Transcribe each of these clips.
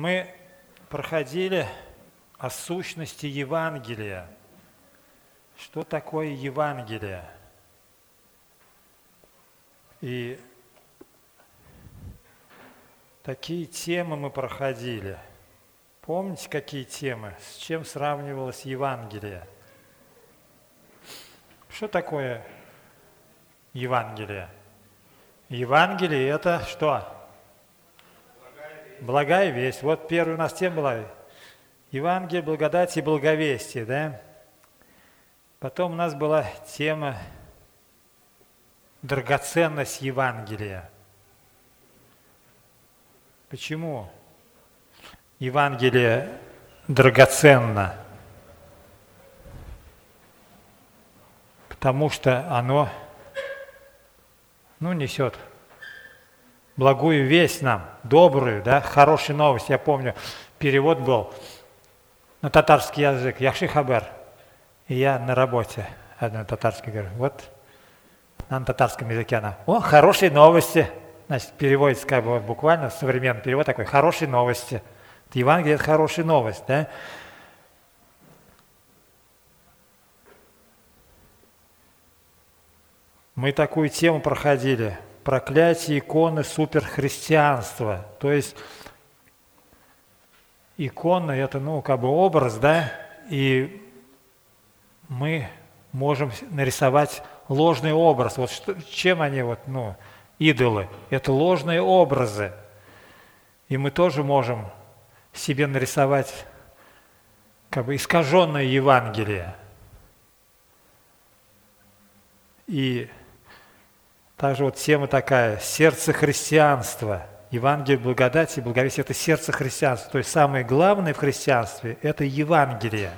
Мы проходили о сущности Евангелия. Что такое Евангелие? И такие темы мы проходили. Помните, какие темы? С чем сравнивалось Евангелие? Что такое Евангелие? Евангелие – это что? Благая весть. Вот первая у нас тема была Евангелие, благодать и благовестие, да? Потом у нас была тема драгоценность Евангелия. Почему Евангелие драгоценно? Потому что оно ну, несет благую весть нам, добрую, да, хорошую новость. Я помню, перевод был на татарский язык, Яхши Хабар. И я на работе одной татарской говорю, вот на татарском языке она, о, хорошие новости. Значит, переводится как бы буквально, современный перевод такой, хорошие новости. Евангелие – это хорошая новость, да? Мы такую тему проходили. Проклятие иконы суперхристианства. То есть икона – это, ну, как бы образ, да, и мы можем нарисовать ложный образ. Вот что, чем они, вот, ну, идолы? Это ложные образы. И мы тоже можем себе нарисовать как бы искаженное Евангелие. И также вот тема такая – сердце христианства. Евангелие благодати и благовестие – это сердце христианства. То есть самое главное в христианстве – это Евангелие.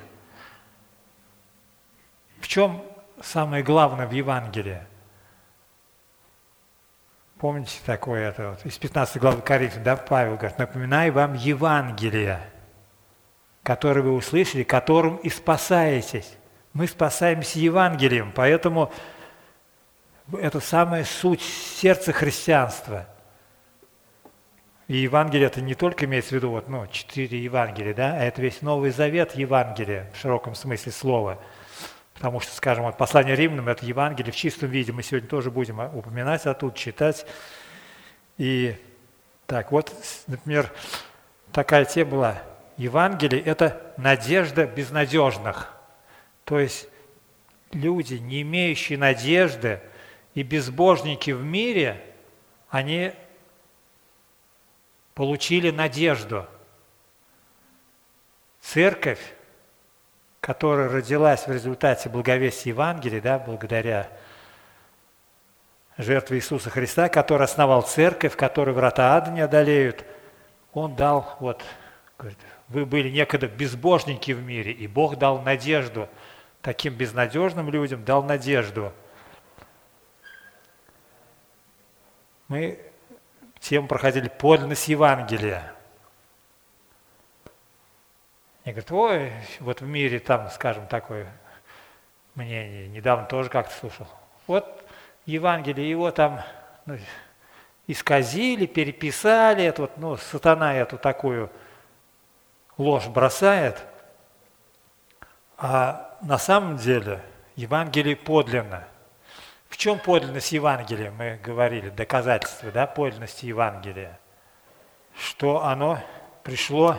В чем самое главное в Евангелии? Помните такое это вот, из 15 главы Коринфян, да, Павел говорит, напоминаю вам Евангелие, которое вы услышали, которым и спасаетесь. Мы спасаемся Евангелием, поэтому это самая суть сердца христианства. И Евангелие это не только имеется в виду вот, ну, четыре Евангелия, да, а это весь Новый Завет Евангелия в широком смысле слова. Потому что, скажем, вот послание римлянам – это Евангелие в чистом виде. Мы сегодня тоже будем упоминать а тут читать. И так, вот, например, такая тема была. Евангелие – это надежда безнадежных. То есть люди, не имеющие надежды, и безбожники в мире, они получили надежду. Церковь, которая родилась в результате благовестия Евангелия, да, благодаря жертве Иисуса Христа, который основал церковь, который врата ада не одолеют, он дал, вот, говорит, вы были некогда безбожники в мире, и Бог дал надежду таким безнадежным людям, дал надежду – мы тему проходили подлинность Евангелия. И говорят, ой, вот в мире там, скажем, такое мнение, недавно тоже как-то слушал. Вот Евангелие, его там ну, исказили, переписали, это вот, ну, сатана эту такую ложь бросает, а на самом деле Евангелие подлинно. В чем подлинность Евангелия, мы говорили, доказательство да, подлинности Евангелия? Что оно пришло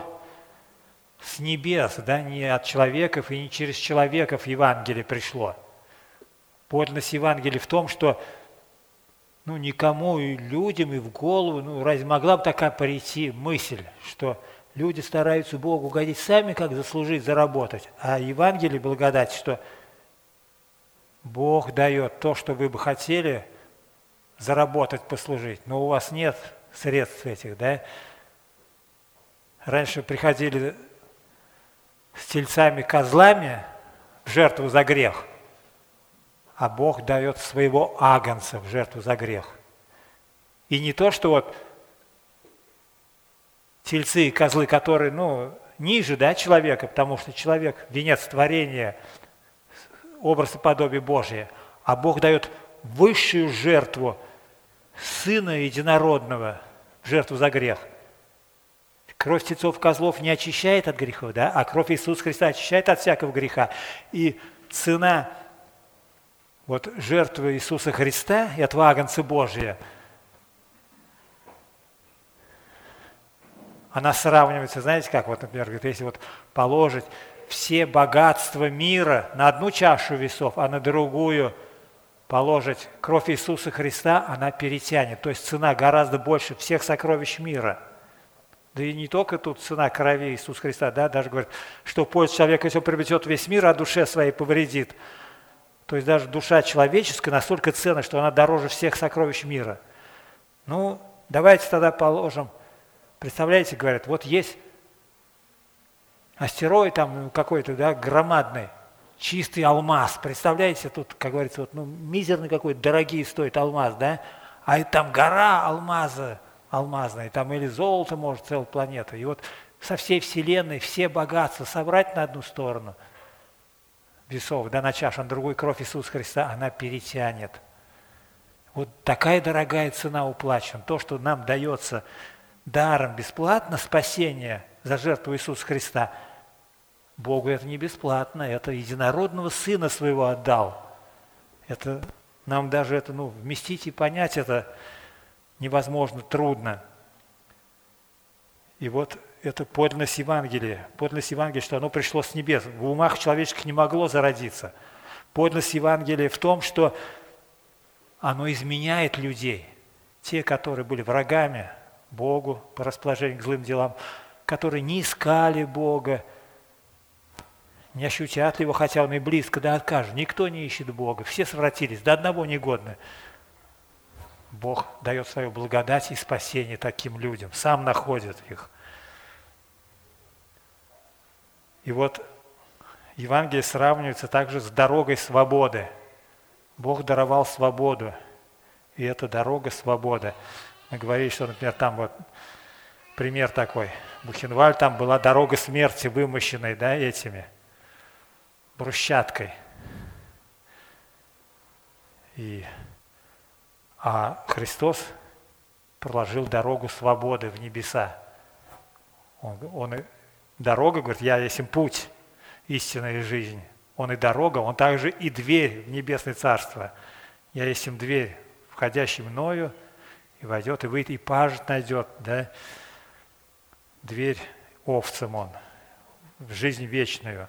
с небес, да, не от человеков и не через человеков Евангелие пришло. Подлинность Евангелия в том, что ну, никому и людям и в голову, ну, разве могла бы такая прийти мысль, что люди стараются Богу угодить сами, как заслужить, заработать, а Евангелие благодать, что Бог дает то, что вы бы хотели заработать, послужить, но у вас нет средств этих, да? Раньше приходили с тельцами, козлами в жертву за грех, а Бог дает своего агнца в жертву за грех. И не то, что вот тельцы и козлы, которые, ну, ниже, да, человека, потому что человек – венец творения – образ и подобие Божие, а Бог дает высшую жертву Сына Единородного, жертву за грех. Кровь тельцов козлов не очищает от грехов, да? а кровь Иисуса Христа очищает от всякого греха. И цена вот жертвы Иисуса Христа и от Агнца Божия, она сравнивается, знаете как, вот, например, если вот положить все богатства мира на одну чашу весов, а на другую положить кровь Иисуса Христа, она перетянет. То есть цена гораздо больше всех сокровищ мира. Да и не только тут цена крови Иисуса Христа, да, даже говорит, что польза человека, если он приобретет весь мир, а душе своей повредит. То есть даже душа человеческая настолько ценна, что она дороже всех сокровищ мира. Ну, давайте тогда положим. Представляете, говорят, вот есть астероид там какой-то, да, громадный, чистый алмаз. Представляете, тут, как говорится, вот, ну, мизерный какой-то, дорогие стоит алмаз, да? А там гора алмаза алмазная, там или золото, может, целая планета. И вот со всей Вселенной все богатства собрать на одну сторону весов, да, на чашу, на другую кровь Иисуса Христа, она перетянет. Вот такая дорогая цена уплачена. То, что нам дается даром бесплатно, спасение за жертву Иисуса Христа – Богу это не бесплатно, это единородного Сына своего отдал. Это нам даже это ну, вместить и понять это невозможно, трудно. И вот это подлинность Евангелия. Подлинность Евангелия, что оно пришло с небес. В умах человеческих не могло зародиться. Подлинность Евангелия в том, что оно изменяет людей. Те, которые были врагами Богу по расположению к злым делам, которые не искали Бога, не ощутят его, хотя он и близко, да откажет. Никто не ищет Бога, все совратились, до одного негодны. Бог дает свою благодать и спасение таким людям, сам находит их. И вот Евангелие сравнивается также с дорогой свободы. Бог даровал свободу, и это дорога свободы. Мы говорили, что, например, там вот пример такой. Бухенваль, там была дорога смерти, вымощенной да, этими – брусчаткой. И, а Христос проложил дорогу свободы в небеса. Он, он дорога, говорит, я есть им путь, истинная жизнь. Он и дорога, он также и дверь в небесное царство. Я есть им дверь, входящий мною, и войдет, и выйдет, и пажит найдет, да, дверь овцам он, в жизнь вечную.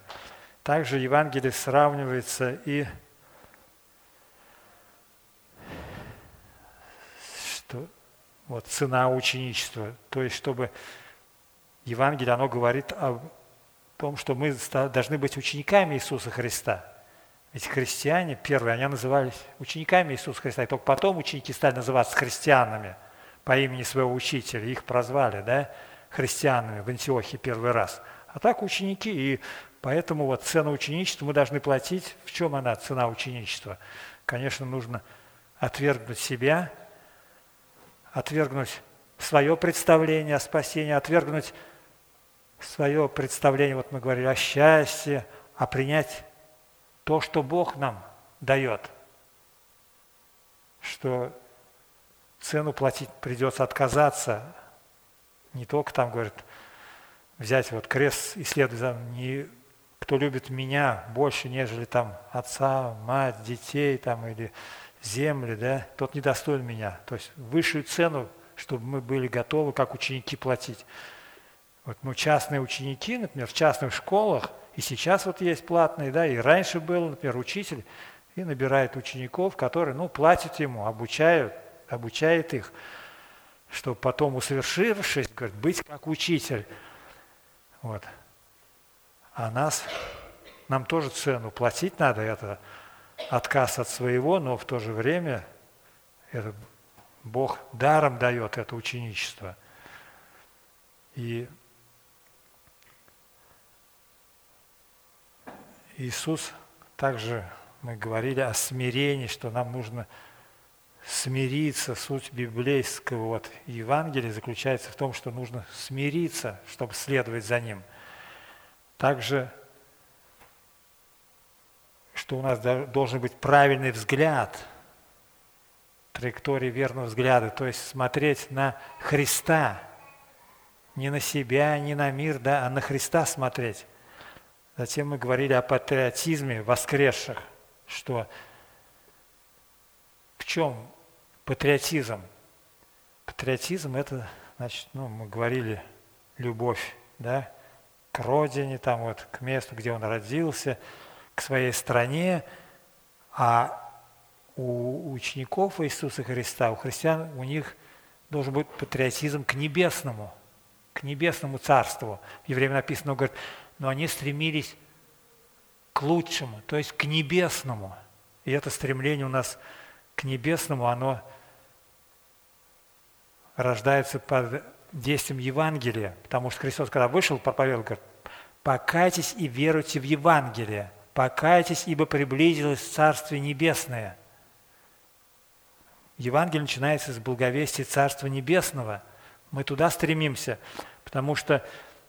Также Евангелие сравнивается и что вот цена ученичества, то есть чтобы Евангелие, оно говорит о том, что мы должны быть учениками Иисуса Христа. Ведь христиане, первые, они назывались учениками Иисуса Христа, и только потом ученики стали называться христианами по имени своего учителя, их прозвали, да, христианами в Антиохии первый раз. А так ученики, и Поэтому вот цену ученичества мы должны платить. В чем она, цена ученичества? Конечно, нужно отвергнуть себя, отвергнуть свое представление о спасении, отвергнуть свое представление, вот мы говорили о счастье, а принять то, что Бог нам дает, что цену платить придется отказаться, не только там, говорит, взять вот крест и следовать за не кто любит меня больше, нежели там отца, мать, детей там, или земли, да, тот недостоин меня. То есть высшую цену, чтобы мы были готовы, как ученики, платить. Вот, ну, частные ученики, например, в частных школах, и сейчас вот есть платные, да, и раньше был, например, учитель, и набирает учеников, которые, ну, платят ему, обучают, обучает их, чтобы потом, усовершившись, говорит, быть как учитель. Вот. А нас, нам тоже цену платить надо, это отказ от своего, но в то же время это Бог даром дает это ученичество. И Иисус также, мы говорили о смирении, что нам нужно смириться. Суть библейского вот Евангелия заключается в том, что нужно смириться, чтобы следовать за Ним – также, что у нас должен быть правильный взгляд, траектория верного взгляда, то есть смотреть на Христа, не на себя, не на мир, да, а на Христа смотреть. Затем мы говорили о патриотизме воскресших, что в чем патриотизм? Патриотизм – это, значит, ну, мы говорили, любовь, да, к родине, там вот, к месту, где он родился, к своей стране, а у учеников Иисуса Христа, у христиан, у них должен быть патриотизм к небесному, к небесному царству. В Евреям написано, он говорит, но они стремились к лучшему, то есть к небесному. И это стремление у нас к небесному, оно рождается под действием Евангелия, потому что Христос, когда вышел, проповедовал, говорит, покайтесь и веруйте в Евангелие, покайтесь, ибо приблизилось Царствие Небесное. Евангелие начинается с благовестия Царства Небесного. Мы туда стремимся, потому что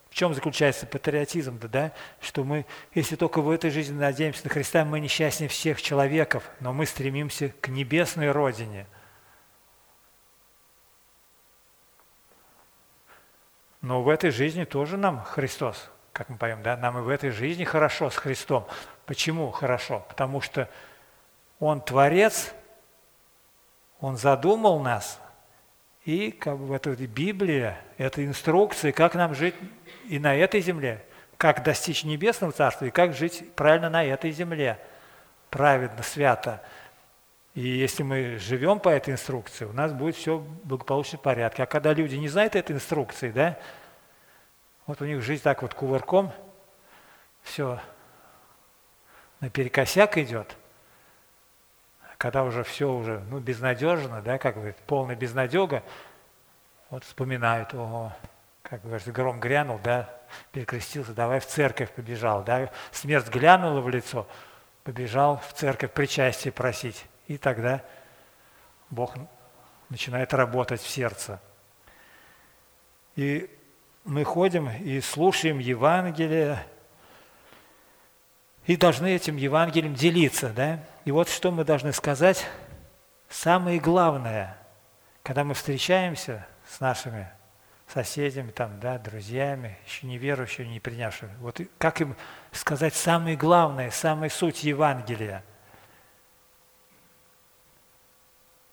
в чем заключается патриотизм, да, да? Что мы, если только в этой жизни надеемся на Христа, мы несчастнее всех человеков, но мы стремимся к небесной родине – Но в этой жизни тоже нам Христос, как мы поем, да, нам и в этой жизни хорошо с Христом. Почему хорошо? Потому что Он Творец, Он задумал нас, и как бы это Библия, это инструкции, как нам жить и на этой земле, как достичь небесного царства, и как жить правильно на этой земле, праведно, свято. И если мы живем по этой инструкции, у нас будет все благополучно в порядке. А когда люди не знают этой инструкции, да, вот у них жизнь так вот кувырком, все наперекосяк идет, когда уже все уже ну, безнадежно, да, как говорит, полная безнадега, вот вспоминают, ого, как говорится, гром грянул, да, перекрестился, давай в церковь побежал, да, смерть глянула в лицо, побежал в церковь причастие просить. И тогда Бог начинает работать в сердце. И мы ходим и слушаем Евангелие, и должны этим Евангелием делиться. Да? И вот что мы должны сказать. Самое главное, когда мы встречаемся с нашими соседями, там, да, друзьями, еще не верующими, не принявшими, вот как им сказать самое главное, самая суть Евангелия –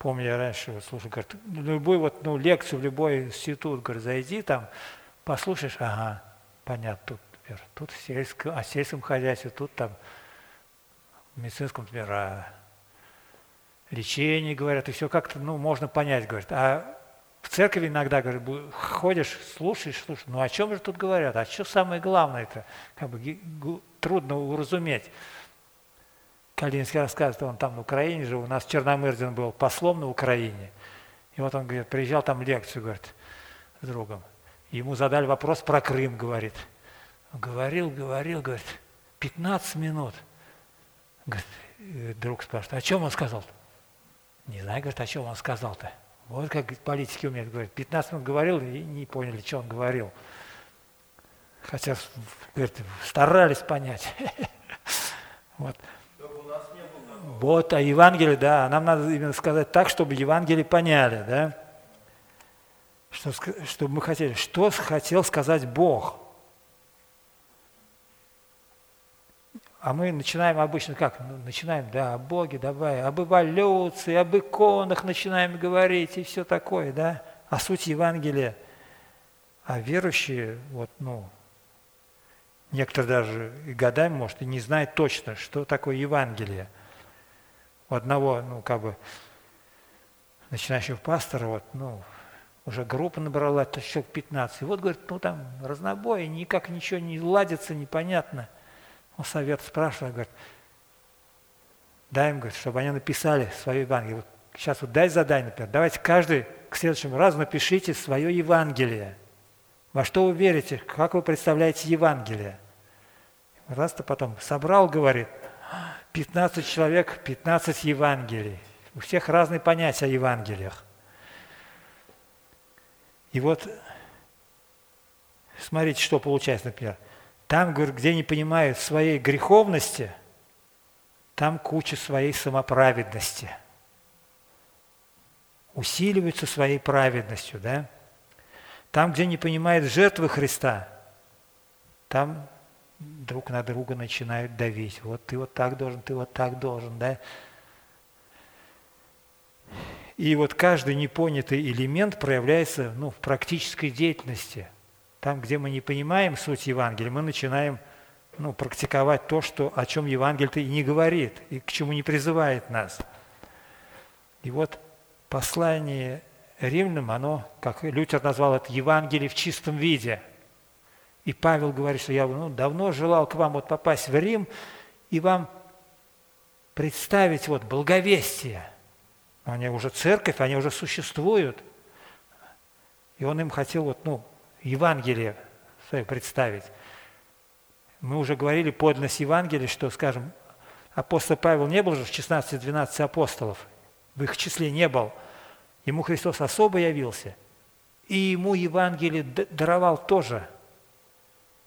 Помню, я раньше слушал, говорит, любую вот, ну, лекцию в любой институт, говорит, зайди там, послушаешь, ага, понятно, тут, тут в сельском, о сельском хозяйстве, тут там в медицинском, например, о лечении, говорят, и все как-то, ну, можно понять, говорит. А в церкви иногда, говорит, ходишь, слушаешь, слушаешь, ну, о чем же тут говорят, а что самое главное это, как бы трудно уразуметь. Калининский рассказывает, он там на Украине жил, у нас Черномырдин был послом на Украине. И вот он говорит, приезжал там лекцию, говорит, с другом. Ему задали вопрос про Крым, говорит. Говорил, говорил, говорит, 15 минут. Говорит, э, друг спрашивает, о чем он сказал? -то? Не знаю, говорит, о чем он сказал-то. Вот как политики умеют говорить. 15 минут говорил и не поняли, что он говорил. Хотя, говорит, старались понять. Вот. Вот, а Евангелие, да, нам надо именно сказать так, чтобы Евангелие поняли, да? Что, чтобы мы хотели, что хотел сказать Бог. А мы начинаем обычно как? Ну, начинаем, да, о Боге, давай, об эволюции, об иконах начинаем говорить и все такое, да, о сути Евангелия. А верующие, вот, ну, некоторые даже и годами, может, и не знают точно, что такое Евангелие – одного, ну, как бы, начинающего пастора, вот, ну, уже группа набрала, то человек 15. И вот, говорит, ну, там разнобой, никак ничего не ладится, непонятно. Он совет спрашивает, говорит, дай им, говорит, чтобы они написали свое Евангелие. Вот сейчас вот дай задание, например, давайте каждый к следующему разу напишите свое Евангелие. Во что вы верите, как вы представляете Евангелие. Раз-то потом собрал, говорит, 15 человек, 15 Евангелий. У всех разные понятия о Евангелиях. И вот смотрите, что получается, например. Там, где не понимают своей греховности, там куча своей самоправедности. Усиливаются своей праведностью, да? Там, где не понимает жертвы Христа, там друг на друга начинают давить. Вот ты вот так должен, ты вот так должен, да? И вот каждый непонятый элемент проявляется ну, в практической деятельности. Там, где мы не понимаем суть Евангелия, мы начинаем ну, практиковать то, что, о чем Евангелие-то и не говорит, и к чему не призывает нас. И вот послание римлянам, оно, как Лютер назвал это, Евангелие в чистом виде. И Павел говорит, что я ну, давно желал к вам вот попасть в Рим и вам представить вот благовестие – они уже церковь, они уже существуют. И он им хотел вот, ну, Евангелие свое представить. Мы уже говорили подлинность Евангелия, что, скажем, апостол Павел не был же в 16-12 апостолов, в их числе не был. Ему Христос особо явился, и ему Евангелие даровал тоже.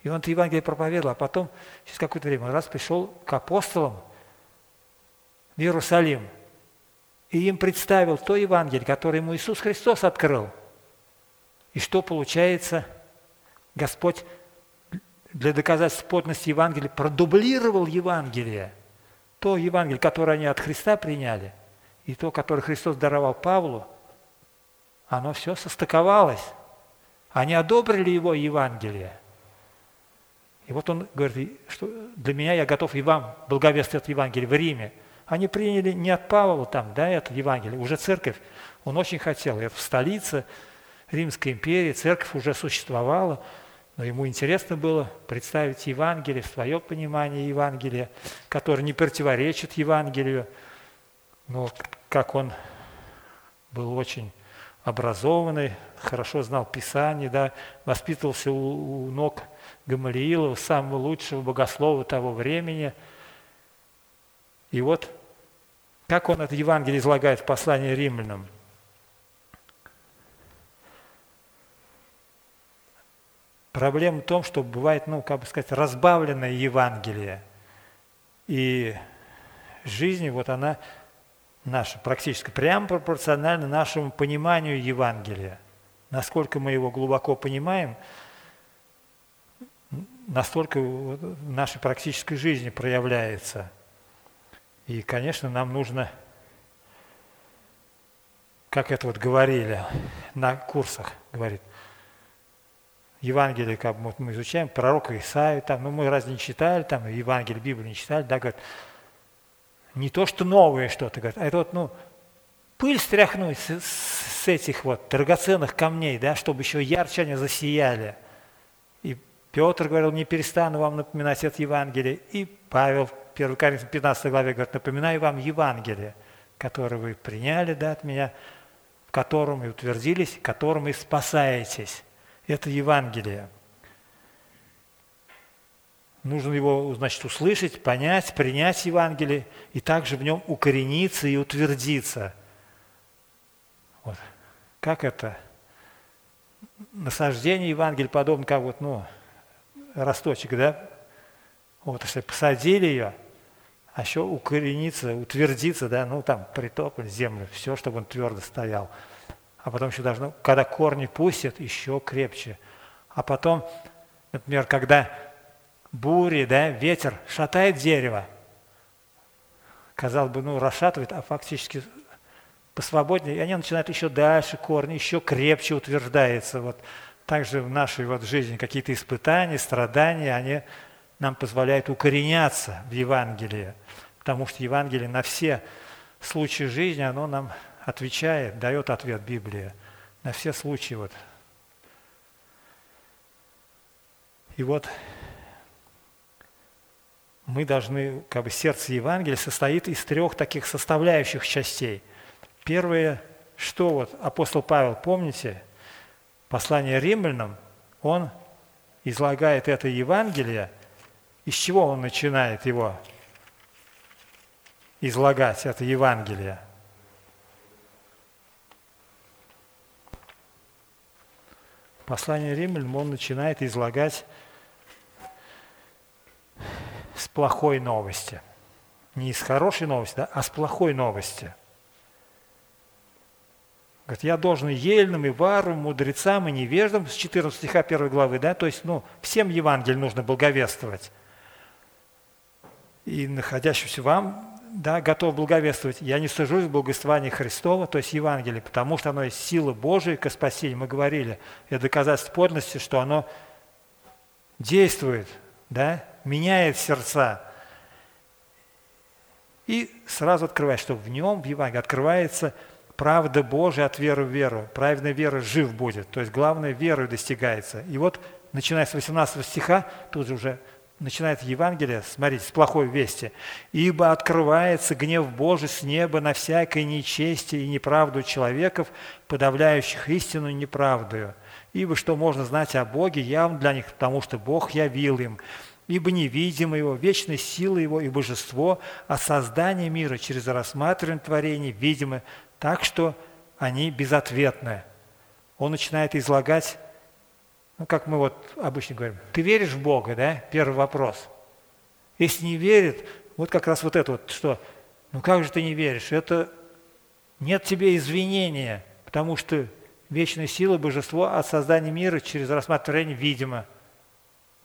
И он это Евангелие проповедовал, а потом, через какое-то время, он раз пришел к апостолам в Иерусалим – и им представил то Евангелие, которое ему Иисус Христос открыл. И что получается? Господь для доказательства подлинности Евангелия продублировал Евангелие. То Евангелие, которое они от Христа приняли, и то, которое Христос даровал Павлу, оно все состыковалось. Они одобрили его Евангелие. И вот он говорит, что для меня я готов и вам благовествовать Евангелие в Риме – они приняли не от Павла там, да, это Евангелие, уже церковь, он очень хотел. Это в столице Римской империи, церковь уже существовала, но ему интересно было представить Евангелие, свое понимание Евангелия, которое не противоречит Евангелию. Но как он был очень образованный, хорошо знал Писание, да, воспитывался у, у ног Гамалиила, самого лучшего богослова того времени. И вот как он это Евангелие излагает в послании римлянам? Проблема в том, что бывает, ну, как бы сказать, разбавленное Евангелие. И жизнь, вот она наша, практически прямо пропорциональна нашему пониманию Евангелия. Насколько мы его глубоко понимаем, настолько в нашей практической жизни проявляется – и, конечно, нам нужно, как это вот говорили на курсах, говорит, Евангелие, как вот мы изучаем, пророка Исаию, там, ну мы разве не читали, там, Евангелие, Библию не читали, да, говорит, не то, что новое что-то, говорит, а это вот, ну, пыль стряхнуть с, с этих вот драгоценных камней, да, чтобы еще ярче они засияли. И Петр говорил, не перестану вам напоминать это Евангелие. И Павел 1 Коринфянам 15 главе говорит, напоминаю вам Евангелие, которое вы приняли да, от меня, в котором и утвердились, которым и спасаетесь. Это Евангелие. Нужно его, значит, услышать, понять, принять Евангелие и также в нем укорениться и утвердиться. Вот. Как это? Насаждение Евангелия подобно как вот, ну, росточек, да? Вот, если посадили ее – а еще укорениться, утвердиться, да, ну там притопать землю, все, чтобы он твердо стоял. А потом еще должно, когда корни пустят, еще крепче. А потом, например, когда бури, да, ветер шатает дерево, казалось бы, ну, расшатывает, а фактически посвободнее, и они начинают еще дальше, корни еще крепче утверждается. Вот также в нашей вот жизни какие-то испытания, страдания, они нам позволяют укореняться в Евангелии потому что Евангелие на все случаи жизни, оно нам отвечает, дает ответ Библия на все случаи. Вот. И вот мы должны, как бы сердце Евангелия состоит из трех таких составляющих частей. Первое, что вот апостол Павел, помните, послание римлянам, он излагает это Евангелие, из чего он начинает его излагать это Евангелие. Послание Римлянам он начинает излагать с плохой новости. Не из хорошей новости, да, а с плохой новости. Говорит, я должен ельным, и варвам, мудрецам, и невеждам, с 14 стиха 1 главы, да, то есть, ну, всем Евангелие нужно благовествовать. И находящимся вам, да, готов благовествовать. Я не сажусь в благословении Христова, то есть Евангелие, потому что оно есть сила Божия к спасению. Мы говорили, это доказательство подлинности, что оно действует, да, меняет сердца. И сразу открывает, что в нем, в Евангелии, открывается правда Божия от веры в веру. Праведная вера жив будет. То есть главное верой достигается. И вот, начиная с 18 стиха, тут же уже начинает Евангелие, смотрите, с плохой вести. «Ибо открывается гнев Божий с неба на всякое нечестие и неправду человеков, подавляющих истину неправдою. Ибо что можно знать о Боге явно для них, потому что Бог явил им. Ибо невидимо Его, вечная сила Его и божество, а создание мира через рассматривание творений видимо, так что они безответны. Он начинает излагать, ну, как мы вот обычно говорим, ты веришь в Бога, да? Первый вопрос. Если не верит, вот как раз вот это вот, что, ну как же ты не веришь? Это нет тебе извинения, потому что вечная сила, божество от создания мира через рассматривание видимо.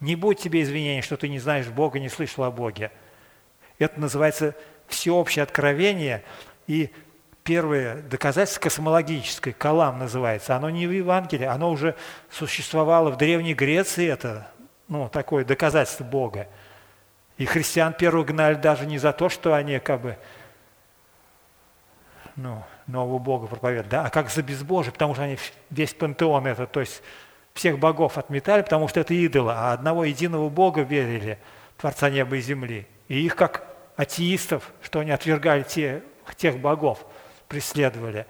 Не будь тебе извинения, что ты не знаешь Бога, не слышал о Боге. Это называется всеобщее откровение, и первое доказательство космологическое, Калам называется, оно не в Евангелии, оно уже существовало в Древней Греции, это ну, такое доказательство Бога. И христиан первых гнали даже не за то, что они как бы ну, нового Бога проповедуют, да, а как за безбожие, потому что они весь пантеон это, то есть всех богов отметали, потому что это идолы, а одного единого Бога верили, Творца неба и земли. И их как атеистов, что они отвергали те, тех богов преследовали.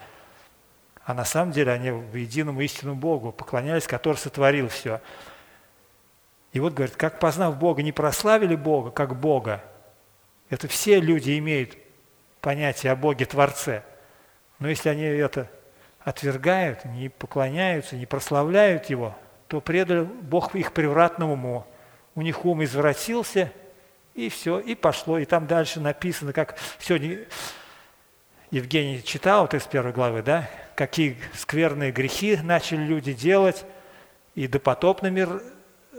А на самом деле они в единому истинному Богу поклонялись, который сотворил все. И вот говорит, как познав Бога, не прославили Бога как Бога. Это все люди имеют понятие о Боге Творце. Но если они это отвергают, не поклоняются, не прославляют Его, то предали Бог их превратному уму. У них ум извратился, и все, и пошло. И там дальше написано, как сегодня Евгений читал 31 главы, да, какие скверные грехи начали люди делать, и допотопный мир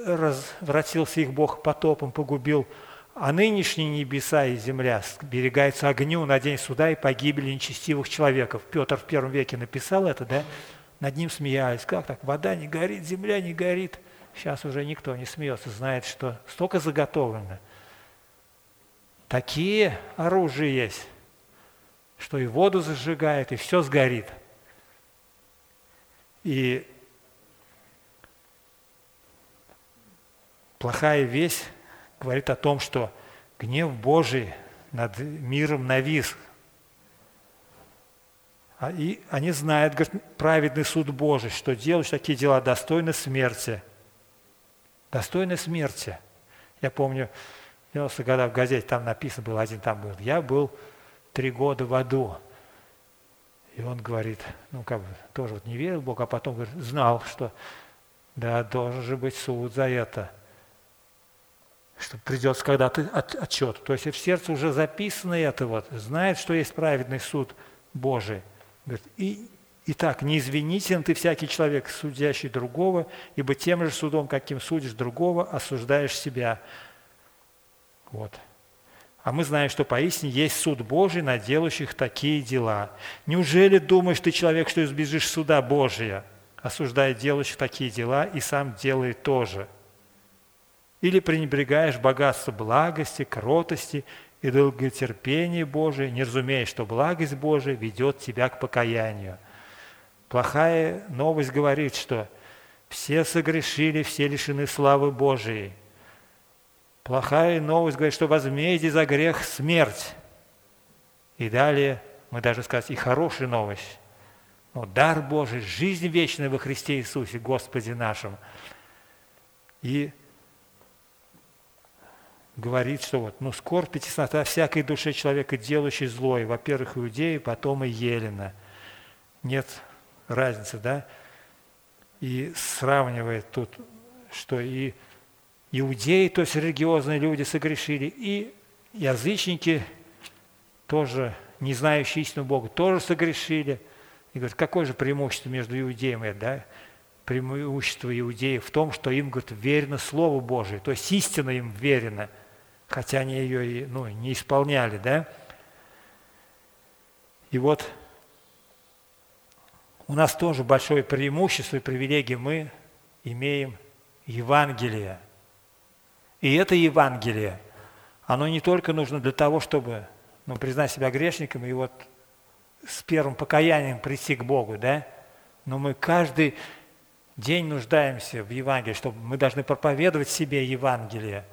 развратился их Бог потопом, погубил, а нынешние небеса и земля берегаются огню на день суда и погибели нечестивых человеков. Петр в первом веке написал это, да, над ним смеялись. Как так? Вода не горит, земля не горит. Сейчас уже никто не смеется, знает, что столько заготовлено. Такие оружия есть что и воду зажигает, и все сгорит. И плохая весть говорит о том, что гнев Божий над миром навис. А и они знают, говорят, праведный суд Божий, что делаешь такие дела достойны смерти. Достойны смерти. Я помню, в 90 годах в газете там написано был, один там был, я был три года в аду. И он говорит, ну как бы тоже вот не верил в Бога, а потом говорит, знал, что да, должен же быть суд за это, что придется когда-то от, отчет. То есть в сердце уже записано это вот, знает, что есть праведный суд Божий. Говорит, и, и так, не извинителен ты всякий человек, судящий другого, ибо тем же судом, каким судишь другого, осуждаешь себя. Вот. А мы знаем, что поистине есть суд Божий на делающих такие дела. Неужели думаешь ты, человек, что избежишь суда Божия, осуждая делающих такие дела, и сам делает тоже? Или пренебрегаешь богатство благости, кротости и долготерпения Божия, не разумея, что благость Божия ведет тебя к покаянию? Плохая новость говорит, что все согрешили, все лишены славы Божией – Плохая новость говорит, что возмездие за грех – смерть. И далее мы даже сказать и хорошая новость. Но дар Божий, жизнь вечная во Христе Иисусе, Господе нашем. И говорит, что вот, ну, скорбь и теснота всякой душе человека, делающей злое, во-первых, иудеи, потом и Елена. Нет разницы, да? И сравнивает тут, что и иудеи, то есть религиозные люди, согрешили, и язычники, тоже не знающие истину Бога, тоже согрешили. И говорит, какое же преимущество между иудеем да? Преимущество иудеев в том, что им, говорит, верено Слово Божие, то есть истина им верена, хотя они ее ну, не исполняли, да? И вот у нас тоже большое преимущество и привилегия. Мы имеем Евангелие. И это Евангелие, оно не только нужно для того, чтобы ну, признать себя грешником и вот с первым покаянием прийти к Богу, да? Но мы каждый день нуждаемся в Евангелии, чтобы мы должны проповедовать себе Евангелие,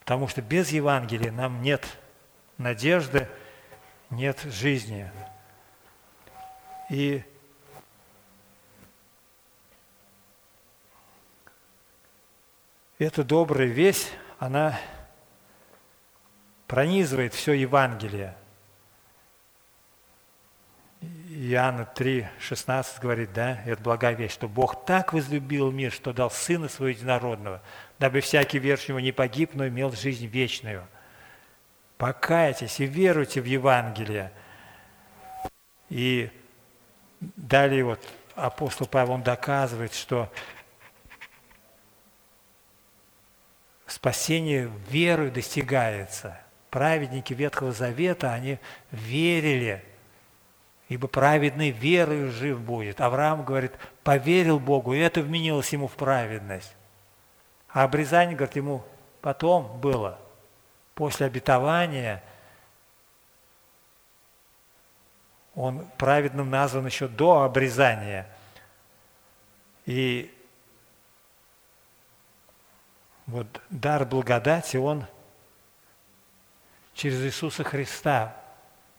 потому что без Евангелия нам нет надежды, нет жизни. И эта добрая весть, она пронизывает все Евангелие. Иоанна 3, 16 говорит, да, это благая вещь, что Бог так возлюбил мир, что дал Сына Своего Единородного, дабы всякий верующий не погиб, но имел жизнь вечную. Покайтесь и веруйте в Евангелие. И далее вот апостол Павел он доказывает, что спасение верой достигается. Праведники Ветхого Завета, они верили, ибо праведный верою жив будет. Авраам говорит, поверил Богу, и это вменилось ему в праведность. А обрезание, говорит, ему потом было, после обетования, он праведным назван еще до обрезания. И вот дар благодати, он через Иисуса Христа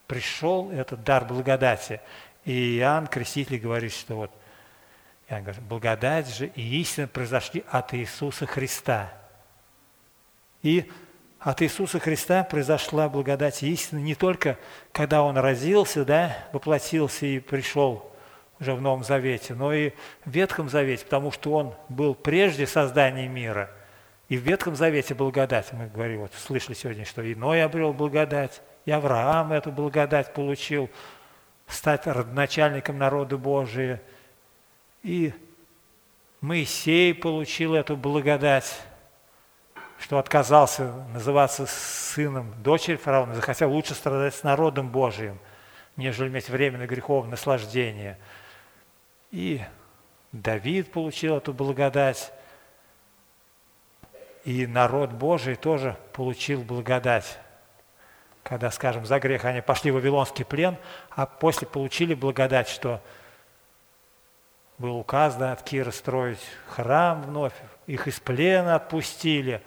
пришел, этот дар благодати. И Иоанн Креститель говорит, что вот Иоанн говорит, благодать же и истина произошли от Иисуса Христа. И от Иисуса Христа произошла благодать и истина не только, когда Он родился, да, воплотился и пришел уже в Новом Завете, но и в Ветхом Завете, потому что Он был прежде создания мира – и в Ветхом Завете благодать, мы говорим, вот слышали сегодня, что Иной обрел благодать, и Авраам эту благодать получил, стать родоначальником народа Божия. И Моисей получил эту благодать, что отказался называться сыном дочери фараона, захотел лучше страдать с народом Божиим, нежели иметь временное греховное наслаждение. И Давид получил эту благодать, и народ Божий тоже получил благодать. Когда, скажем, за грех они пошли в Вавилонский плен, а после получили благодать, что был указ да, от Кира строить храм вновь, их из плена отпустили.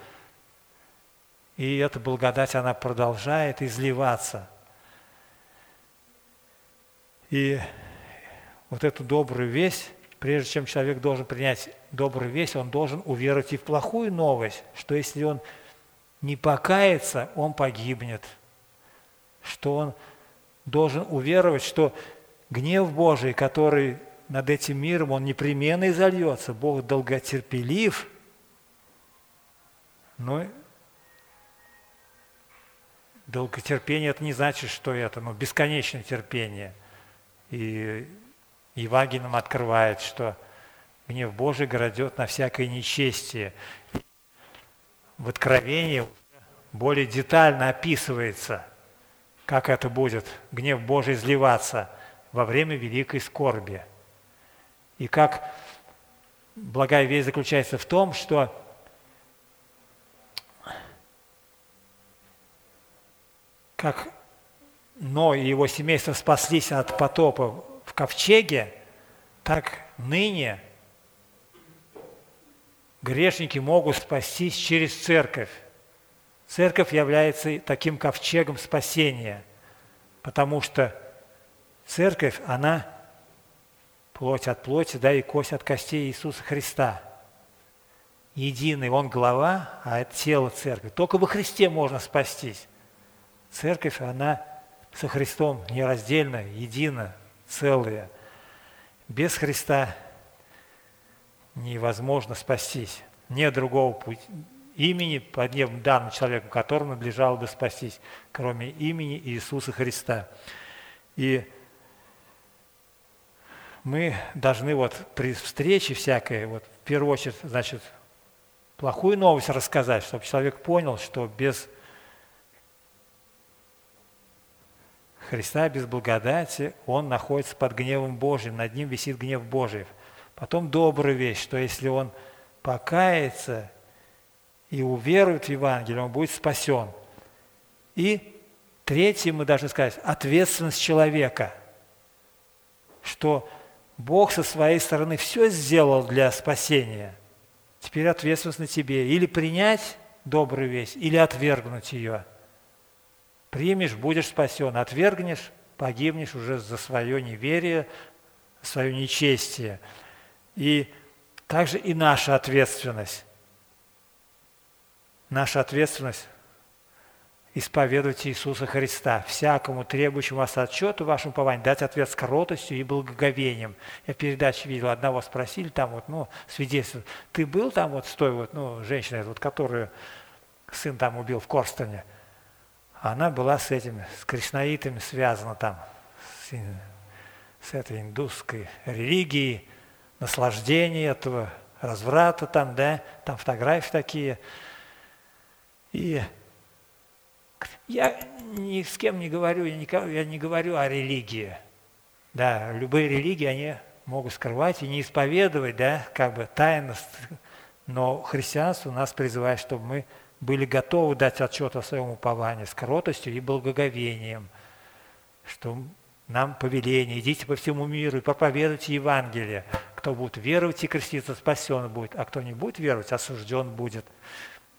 И эта благодать, она продолжает изливаться. И вот эту добрую весть прежде чем человек должен принять добрую весть, он должен уверовать и в плохую новость, что если он не покается, он погибнет. Что он должен уверовать, что гнев Божий, который над этим миром, он непременно изольется. Бог долготерпелив, но долготерпение это не значит, что это ну, бесконечное терпение. И Евангелие нам открывает, что гнев Божий грядет на всякое нечестие. В Откровении более детально описывается, как это будет, гнев Божий изливаться во время великой скорби. И как благая весть заключается в том, что как Ной и его семейство спаслись от потопа ковчеге, так ныне грешники могут спастись через церковь. Церковь является таким ковчегом спасения, потому что церковь, она плоть от плоти, да, и кость от костей Иисуса Христа. Единый, Он глава, а это тело церкви. Только во Христе можно спастись. Церковь, она со Христом нераздельно, едина, целые. Без Христа невозможно спастись. Нет другого пути, имени, под небом данным человеку, которому надлежало бы спастись, кроме имени Иисуса Христа. И мы должны вот при встрече всякой, вот в первую очередь, значит, плохую новость рассказать, чтобы человек понял, что без Христа, без благодати, он находится под гневом Божьим, над ним висит гнев Божий. Потом добрая вещь, что если он покается и уверует в Евангелие, он будет спасен. И третье, мы должны сказать, ответственность человека, что Бог со своей стороны все сделал для спасения. Теперь ответственность на тебе. Или принять добрую весть, или отвергнуть ее. Примешь, будешь спасен. Отвергнешь, погибнешь уже за свое неверие, свое нечестие. И также и наша ответственность. Наша ответственность исповедовать Иисуса Христа, всякому требующему вас отчету вашему пованию, дать ответ с кротостью и благоговением. Я в передаче видел, одного спросили там вот, ну, свидетельство, ты был там вот с той вот, ну, женщиной, вот, которую сын там убил в Корстоне? Она была с этими, с кришнаитами связана там, с, с этой индусской религией, наслаждения этого, разврата там, да, там фотографии такие. И я ни с кем не говорю, я не, я не говорю о религии. Да, любые религии, они могут скрывать и не исповедовать, да, как бы тайность. Но христианство нас призывает, чтобы мы были готовы дать отчет о своем уповании с кротостью и благоговением, что нам повеление, идите по всему миру и проповедуйте Евангелие. Кто будет веровать и креститься, спасен будет, а кто не будет веровать, осужден будет.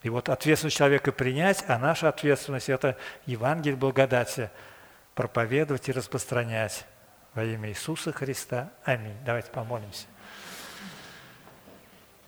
И вот ответственность человека принять, а наша ответственность – это Евангелие благодати, проповедовать и распространять во имя Иисуса Христа. Аминь. Давайте помолимся.